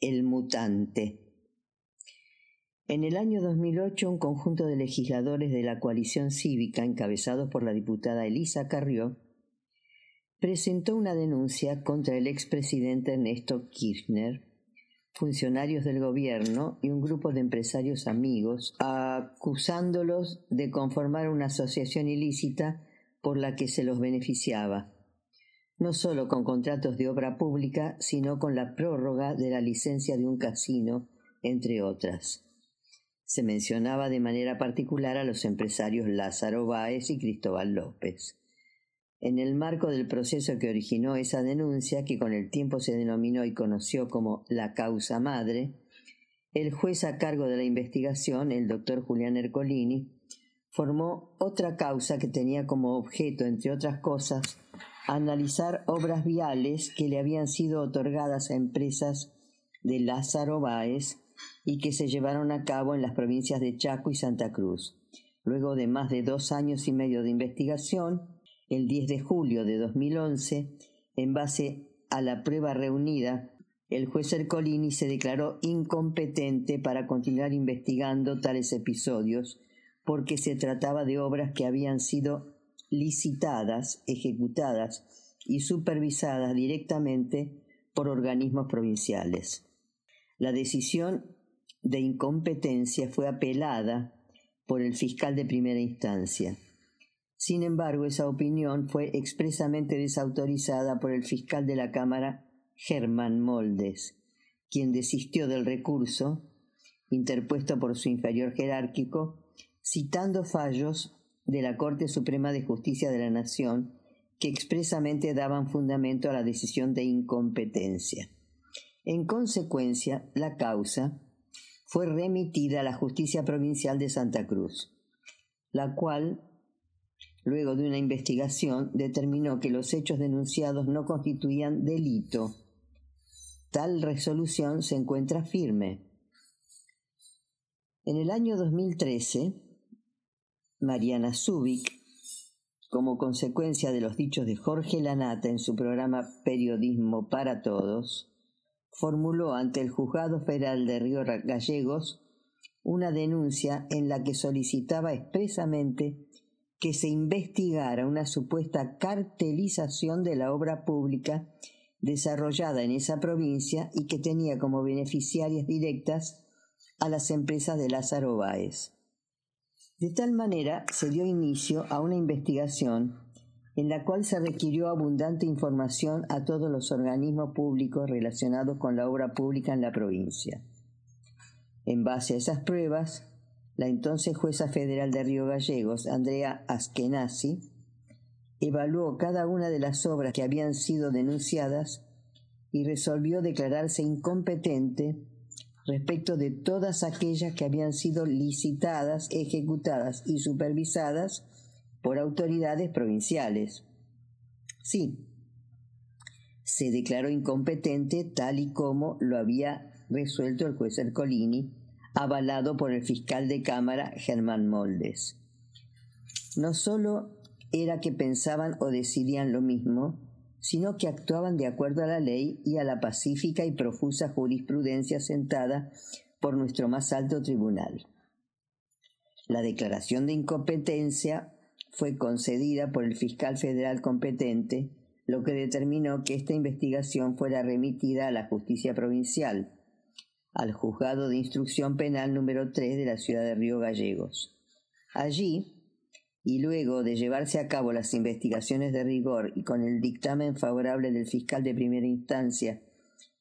El Mutante. En el año 2008, un conjunto de legisladores de la coalición cívica, encabezados por la diputada Elisa Carrió, presentó una denuncia contra el expresidente Ernesto Kirchner, funcionarios del gobierno y un grupo de empresarios amigos, acusándolos de conformar una asociación ilícita por la que se los beneficiaba no solo con contratos de obra pública, sino con la prórroga de la licencia de un casino, entre otras. Se mencionaba de manera particular a los empresarios Lázaro Báez y Cristóbal López. En el marco del proceso que originó esa denuncia, que con el tiempo se denominó y conoció como la causa madre, el juez a cargo de la investigación, el doctor Julián Ercolini, formó otra causa que tenía como objeto, entre otras cosas, analizar obras viales que le habían sido otorgadas a empresas de Lázaro Báez y que se llevaron a cabo en las provincias de Chaco y Santa Cruz. Luego de más de dos años y medio de investigación, el 10 de julio de 2011, en base a la prueba reunida, el juez Ercolini se declaró incompetente para continuar investigando tales episodios porque se trataba de obras que habían sido licitadas, ejecutadas y supervisadas directamente por organismos provinciales. La decisión de incompetencia fue apelada por el fiscal de primera instancia. Sin embargo, esa opinión fue expresamente desautorizada por el fiscal de la Cámara, Germán Moldes, quien desistió del recurso interpuesto por su inferior jerárquico, citando fallos de la Corte Suprema de Justicia de la Nación que expresamente daban fundamento a la decisión de incompetencia. En consecuencia, la causa fue remitida a la Justicia Provincial de Santa Cruz, la cual, luego de una investigación, determinó que los hechos denunciados no constituían delito. Tal resolución se encuentra firme. En el año 2013, Mariana Zubik, como consecuencia de los dichos de Jorge Lanata en su programa Periodismo para Todos, formuló ante el Juzgado Federal de Río Gallegos una denuncia en la que solicitaba expresamente que se investigara una supuesta cartelización de la obra pública desarrollada en esa provincia y que tenía como beneficiarias directas a las empresas de Lázaro Báez. De tal manera se dio inicio a una investigación en la cual se requirió abundante información a todos los organismos públicos relacionados con la obra pública en la provincia. En base a esas pruebas, la entonces jueza federal de Río Gallegos, Andrea Askenazi, evaluó cada una de las obras que habían sido denunciadas y resolvió declararse incompetente respecto de todas aquellas que habían sido licitadas, ejecutadas y supervisadas por autoridades provinciales. Sí, se declaró incompetente tal y como lo había resuelto el juez Ercolini, avalado por el fiscal de Cámara Germán Moldes. No solo era que pensaban o decidían lo mismo, sino que actuaban de acuerdo a la ley y a la pacífica y profusa jurisprudencia sentada por nuestro más alto tribunal. La declaración de incompetencia fue concedida por el fiscal federal competente, lo que determinó que esta investigación fuera remitida a la justicia provincial, al juzgado de instrucción penal número 3 de la ciudad de Río Gallegos. Allí, y luego de llevarse a cabo las investigaciones de rigor y con el dictamen favorable del fiscal de primera instancia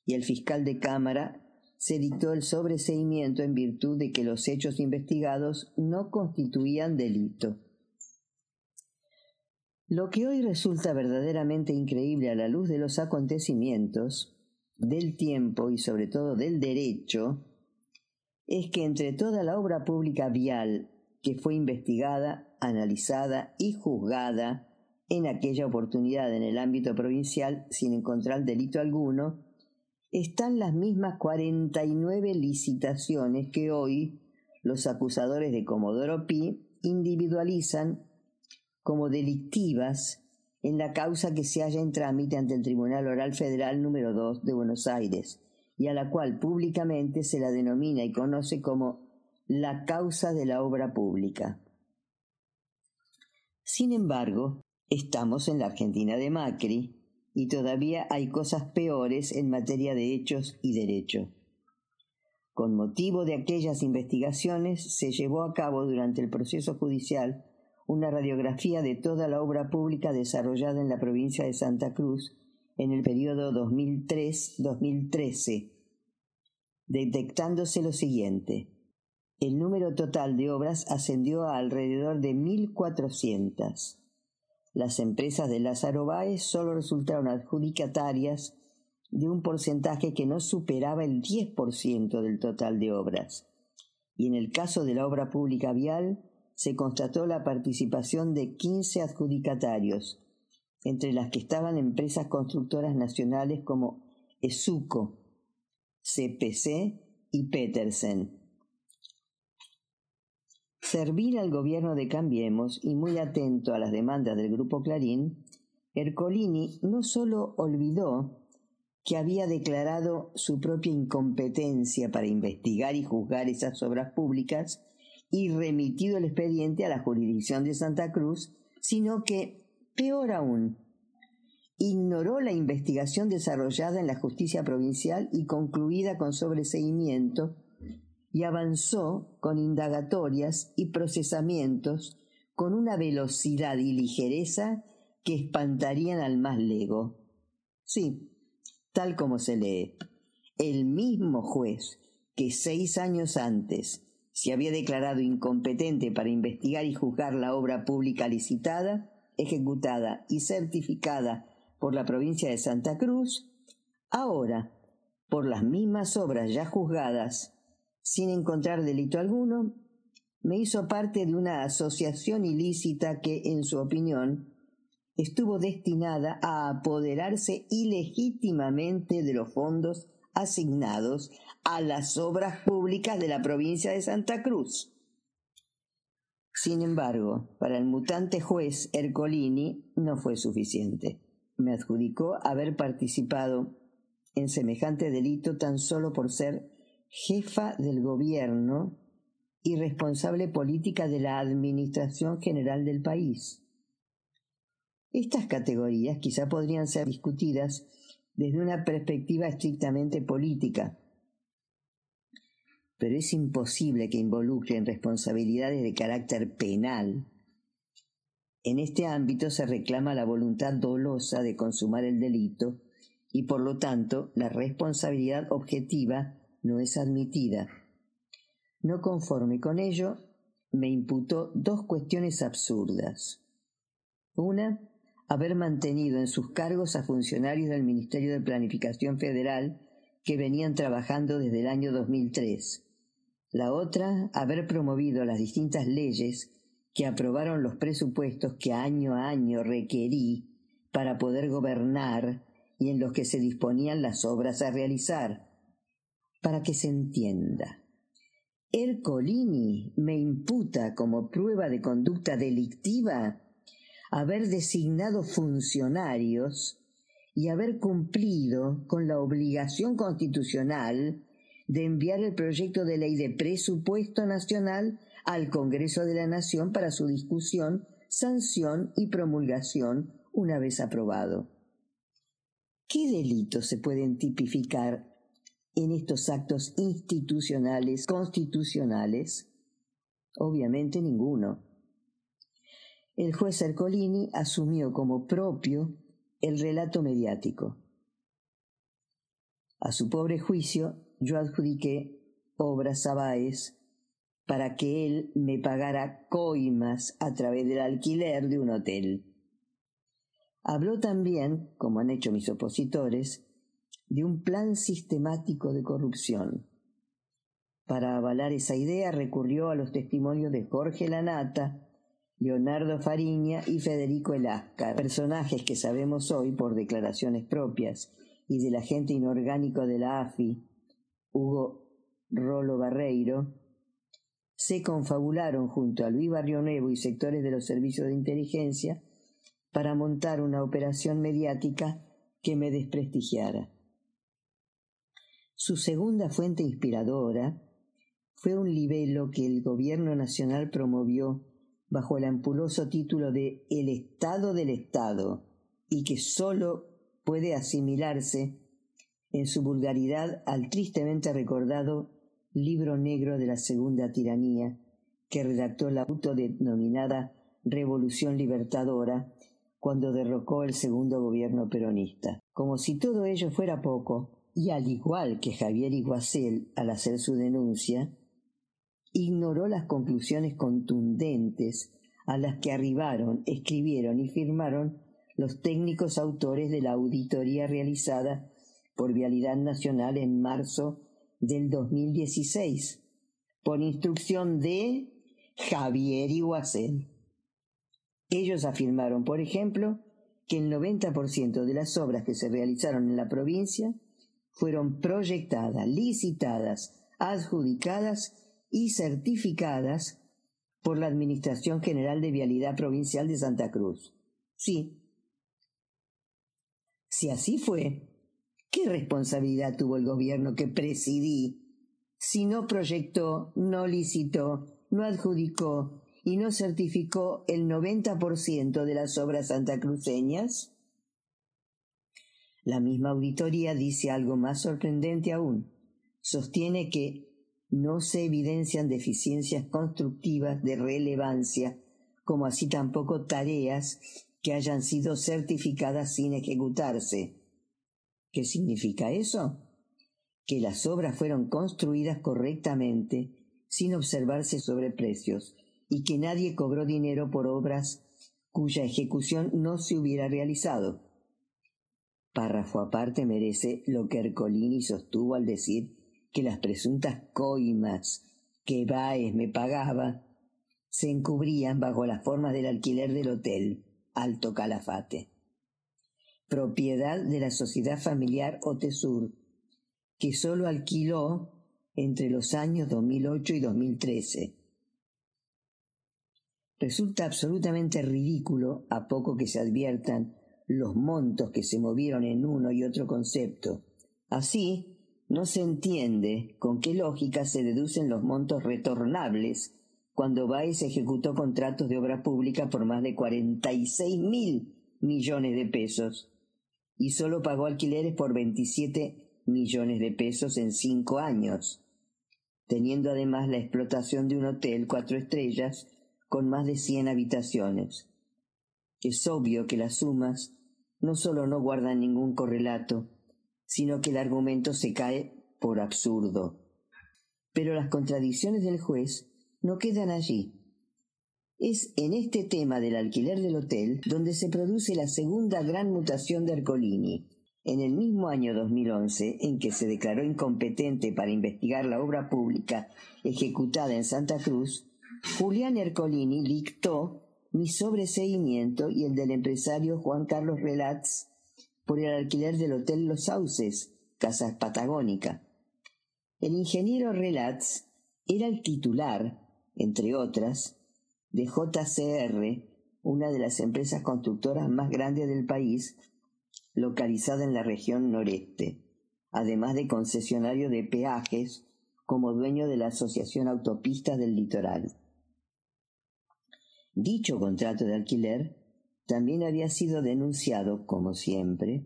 y el fiscal de Cámara, se dictó el sobreseimiento en virtud de que los hechos investigados no constituían delito. Lo que hoy resulta verdaderamente increíble a la luz de los acontecimientos, del tiempo y sobre todo del derecho, es que entre toda la obra pública vial que fue investigada, analizada y juzgada en aquella oportunidad en el ámbito provincial sin encontrar delito alguno, están las mismas 49 licitaciones que hoy los acusadores de Comodoro Pi individualizan como delictivas en la causa que se halla en trámite ante el Tribunal Oral Federal número 2 de Buenos Aires y a la cual públicamente se la denomina y conoce como la causa de la obra pública. Sin embargo, estamos en la Argentina de Macri y todavía hay cosas peores en materia de hechos y derecho. Con motivo de aquellas investigaciones se llevó a cabo durante el proceso judicial una radiografía de toda la obra pública desarrollada en la provincia de Santa Cruz en el periodo 2003-2013, detectándose lo siguiente. El número total de obras ascendió a alrededor de 1.400. Las empresas de Lázaro Báez solo resultaron adjudicatarias de un porcentaje que no superaba el 10% del total de obras. Y en el caso de la obra pública vial, se constató la participación de 15 adjudicatarios, entre las que estaban empresas constructoras nacionales como Esuco, CPC y Petersen. Servir al gobierno de Cambiemos y muy atento a las demandas del Grupo Clarín, Ercolini no solo olvidó que había declarado su propia incompetencia para investigar y juzgar esas obras públicas y remitido el expediente a la jurisdicción de Santa Cruz, sino que, peor aún, ignoró la investigación desarrollada en la justicia provincial y concluida con sobreseimiento y avanzó con indagatorias y procesamientos con una velocidad y ligereza que espantarían al más lego. Sí, tal como se lee, el mismo juez que seis años antes se había declarado incompetente para investigar y juzgar la obra pública licitada, ejecutada y certificada por la provincia de Santa Cruz, ahora, por las mismas obras ya juzgadas sin encontrar delito alguno, me hizo parte de una asociación ilícita que, en su opinión, estuvo destinada a apoderarse ilegítimamente de los fondos asignados a las obras públicas de la provincia de Santa Cruz. Sin embargo, para el mutante juez Ercolini no fue suficiente. Me adjudicó haber participado en semejante delito tan solo por ser jefa del gobierno y responsable política de la Administración General del país. Estas categorías quizá podrían ser discutidas desde una perspectiva estrictamente política, pero es imposible que involucren responsabilidades de carácter penal. En este ámbito se reclama la voluntad dolosa de consumar el delito y por lo tanto la responsabilidad objetiva no es admitida. No conforme con ello, me imputó dos cuestiones absurdas. Una, haber mantenido en sus cargos a funcionarios del Ministerio de Planificación Federal que venían trabajando desde el año 2003. La otra, haber promovido las distintas leyes que aprobaron los presupuestos que año a año requerí para poder gobernar y en los que se disponían las obras a realizar. Para que se entienda. Ercolini me imputa como prueba de conducta delictiva haber designado funcionarios y haber cumplido con la obligación constitucional de enviar el proyecto de ley de presupuesto nacional al Congreso de la Nación para su discusión, sanción y promulgación una vez aprobado. ¿Qué delitos se pueden tipificar en estos actos institucionales constitucionales? Obviamente ninguno. El juez Ercolini asumió como propio el relato mediático. A su pobre juicio, yo adjudiqué obras a Báez para que él me pagara coimas a través del alquiler de un hotel. Habló también, como han hecho mis opositores, de un plan sistemático de corrupción. Para avalar esa idea recurrió a los testimonios de Jorge Lanata, Leonardo Fariña y Federico Elasca, personajes que sabemos hoy por declaraciones propias y del agente inorgánico de la AFI, Hugo Rolo Barreiro, se confabularon junto a Luis Barrio Nuevo y sectores de los servicios de inteligencia para montar una operación mediática que me desprestigiara. Su segunda fuente inspiradora fue un libelo que el gobierno nacional promovió bajo el ampuloso título de El Estado del Estado y que sólo puede asimilarse en su vulgaridad al tristemente recordado libro negro de la segunda tiranía que redactó la autodenominada Revolución Libertadora cuando derrocó el segundo gobierno peronista. Como si todo ello fuera poco, y al igual que Javier Iguacel al hacer su denuncia, ignoró las conclusiones contundentes a las que arribaron, escribieron y firmaron los técnicos autores de la auditoría realizada por Vialidad Nacional en marzo del 2016, por instrucción de Javier Iguacel. Ellos afirmaron, por ejemplo, que el 90% de las obras que se realizaron en la provincia fueron proyectadas, licitadas, adjudicadas y certificadas por la Administración General de Vialidad Provincial de Santa Cruz. Sí. Si así fue, ¿Qué responsabilidad tuvo el gobierno que presidí si no proyectó, no licitó, no adjudicó y no certificó el 90% de las obras santacruceñas? La misma auditoría dice algo más sorprendente aún. Sostiene que no se evidencian deficiencias constructivas de relevancia, como así tampoco tareas que hayan sido certificadas sin ejecutarse. ¿Qué significa eso? Que las obras fueron construidas correctamente, sin observarse sobreprecios, y que nadie cobró dinero por obras cuya ejecución no se hubiera realizado. Párrafo aparte merece lo que Ercolini sostuvo al decir que las presuntas coimas que Baez me pagaba se encubrían bajo las formas del alquiler del hotel Alto Calafate propiedad de la sociedad familiar Otesur, que solo alquiló entre los años 2008 y 2013. Resulta absolutamente ridículo, a poco que se adviertan los montos que se movieron en uno y otro concepto. Así, no se entiende con qué lógica se deducen los montos retornables cuando Baez ejecutó contratos de obra pública por más de 46 mil millones de pesos y solo pagó alquileres por 27 millones de pesos en cinco años, teniendo además la explotación de un hotel cuatro estrellas con más de 100 habitaciones. Es obvio que las sumas no solo no guardan ningún correlato, sino que el argumento se cae por absurdo. Pero las contradicciones del juez no quedan allí. Es en este tema del alquiler del hotel donde se produce la segunda gran mutación de Ercolini. En el mismo año 2011, en que se declaró incompetente para investigar la obra pública ejecutada en Santa Cruz, Julián Ercolini dictó mi sobreseguimiento y el del empresario Juan Carlos Relats por el alquiler del Hotel Los Sauces, Casa Patagónica. El ingeniero Relats era el titular, entre otras, de JCR, una de las empresas constructoras más grandes del país, localizada en la región noreste, además de concesionario de peajes como dueño de la Asociación Autopistas del Litoral. Dicho contrato de alquiler también había sido denunciado, como siempre,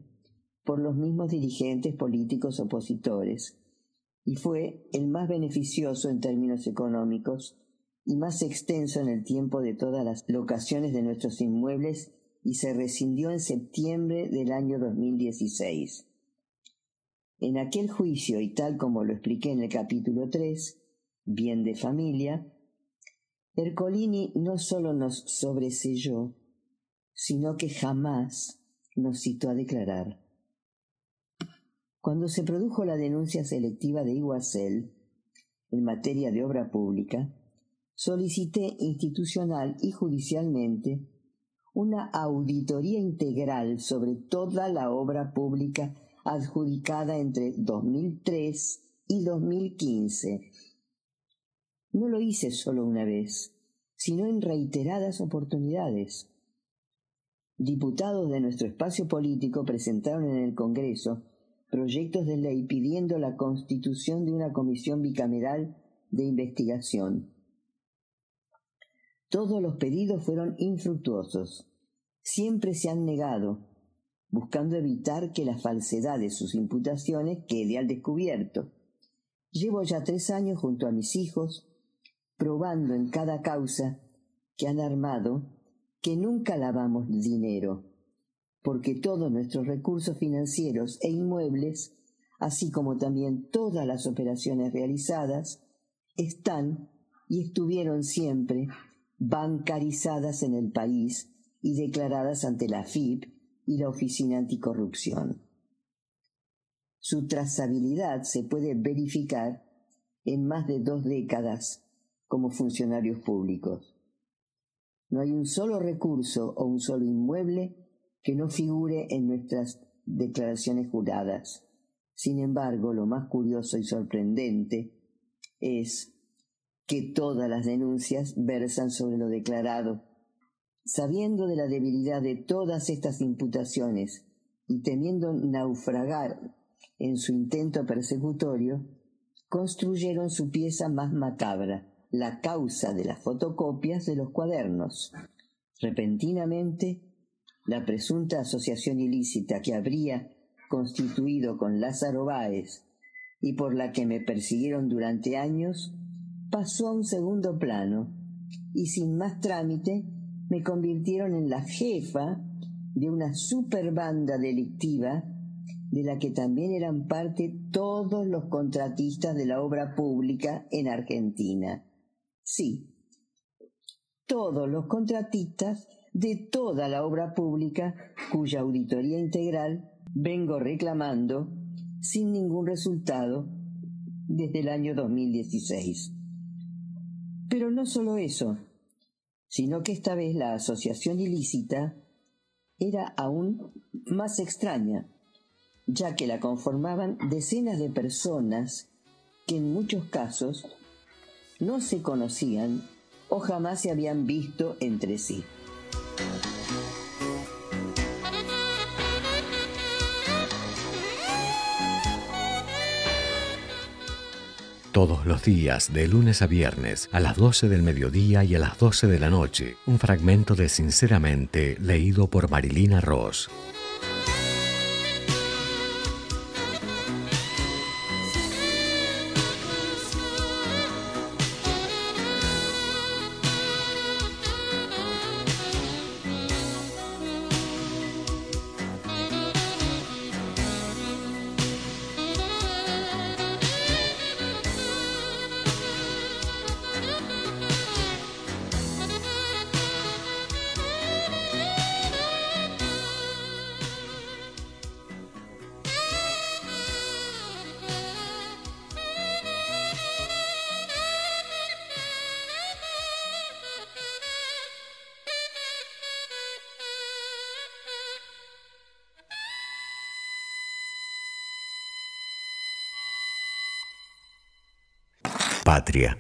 por los mismos dirigentes políticos opositores, y fue el más beneficioso en términos económicos y más extenso en el tiempo de todas las locaciones de nuestros inmuebles y se rescindió en septiembre del año 2016. En aquel juicio, y tal como lo expliqué en el capítulo 3, Bien de Familia, Ercolini no solo nos sobreselló, sino que jamás nos citó a declarar. Cuando se produjo la denuncia selectiva de Iguacel en materia de obra pública, solicité institucional y judicialmente una auditoría integral sobre toda la obra pública adjudicada entre 2003 y 2015. No lo hice solo una vez, sino en reiteradas oportunidades. Diputados de nuestro espacio político presentaron en el Congreso proyectos de ley pidiendo la constitución de una comisión bicameral de investigación. Todos los pedidos fueron infructuosos. Siempre se han negado, buscando evitar que la falsedad de sus imputaciones quede al descubierto. Llevo ya tres años junto a mis hijos, probando en cada causa que han armado que nunca lavamos dinero, porque todos nuestros recursos financieros e inmuebles, así como también todas las operaciones realizadas, están y estuvieron siempre bancarizadas en el país y declaradas ante la FIP y la Oficina Anticorrupción. Su trazabilidad se puede verificar en más de dos décadas como funcionarios públicos. No hay un solo recurso o un solo inmueble que no figure en nuestras declaraciones juradas. Sin embargo, lo más curioso y sorprendente es que todas las denuncias versan sobre lo declarado. Sabiendo de la debilidad de todas estas imputaciones y temiendo naufragar en su intento persecutorio, construyeron su pieza más macabra, la causa de las fotocopias de los cuadernos. Repentinamente, la presunta asociación ilícita que habría constituido con Lázaro Báez y por la que me persiguieron durante años, pasó a un segundo plano y sin más trámite me convirtieron en la jefa de una superbanda delictiva de la que también eran parte todos los contratistas de la obra pública en Argentina. Sí, todos los contratistas de toda la obra pública cuya auditoría integral vengo reclamando sin ningún resultado desde el año 2016. Pero no solo eso, sino que esta vez la asociación ilícita era aún más extraña, ya que la conformaban decenas de personas que en muchos casos no se conocían o jamás se habían visto entre sí. Todos los días, de lunes a viernes, a las 12 del mediodía y a las 12 de la noche, un fragmento de Sinceramente leído por Marilina Ross. Patria.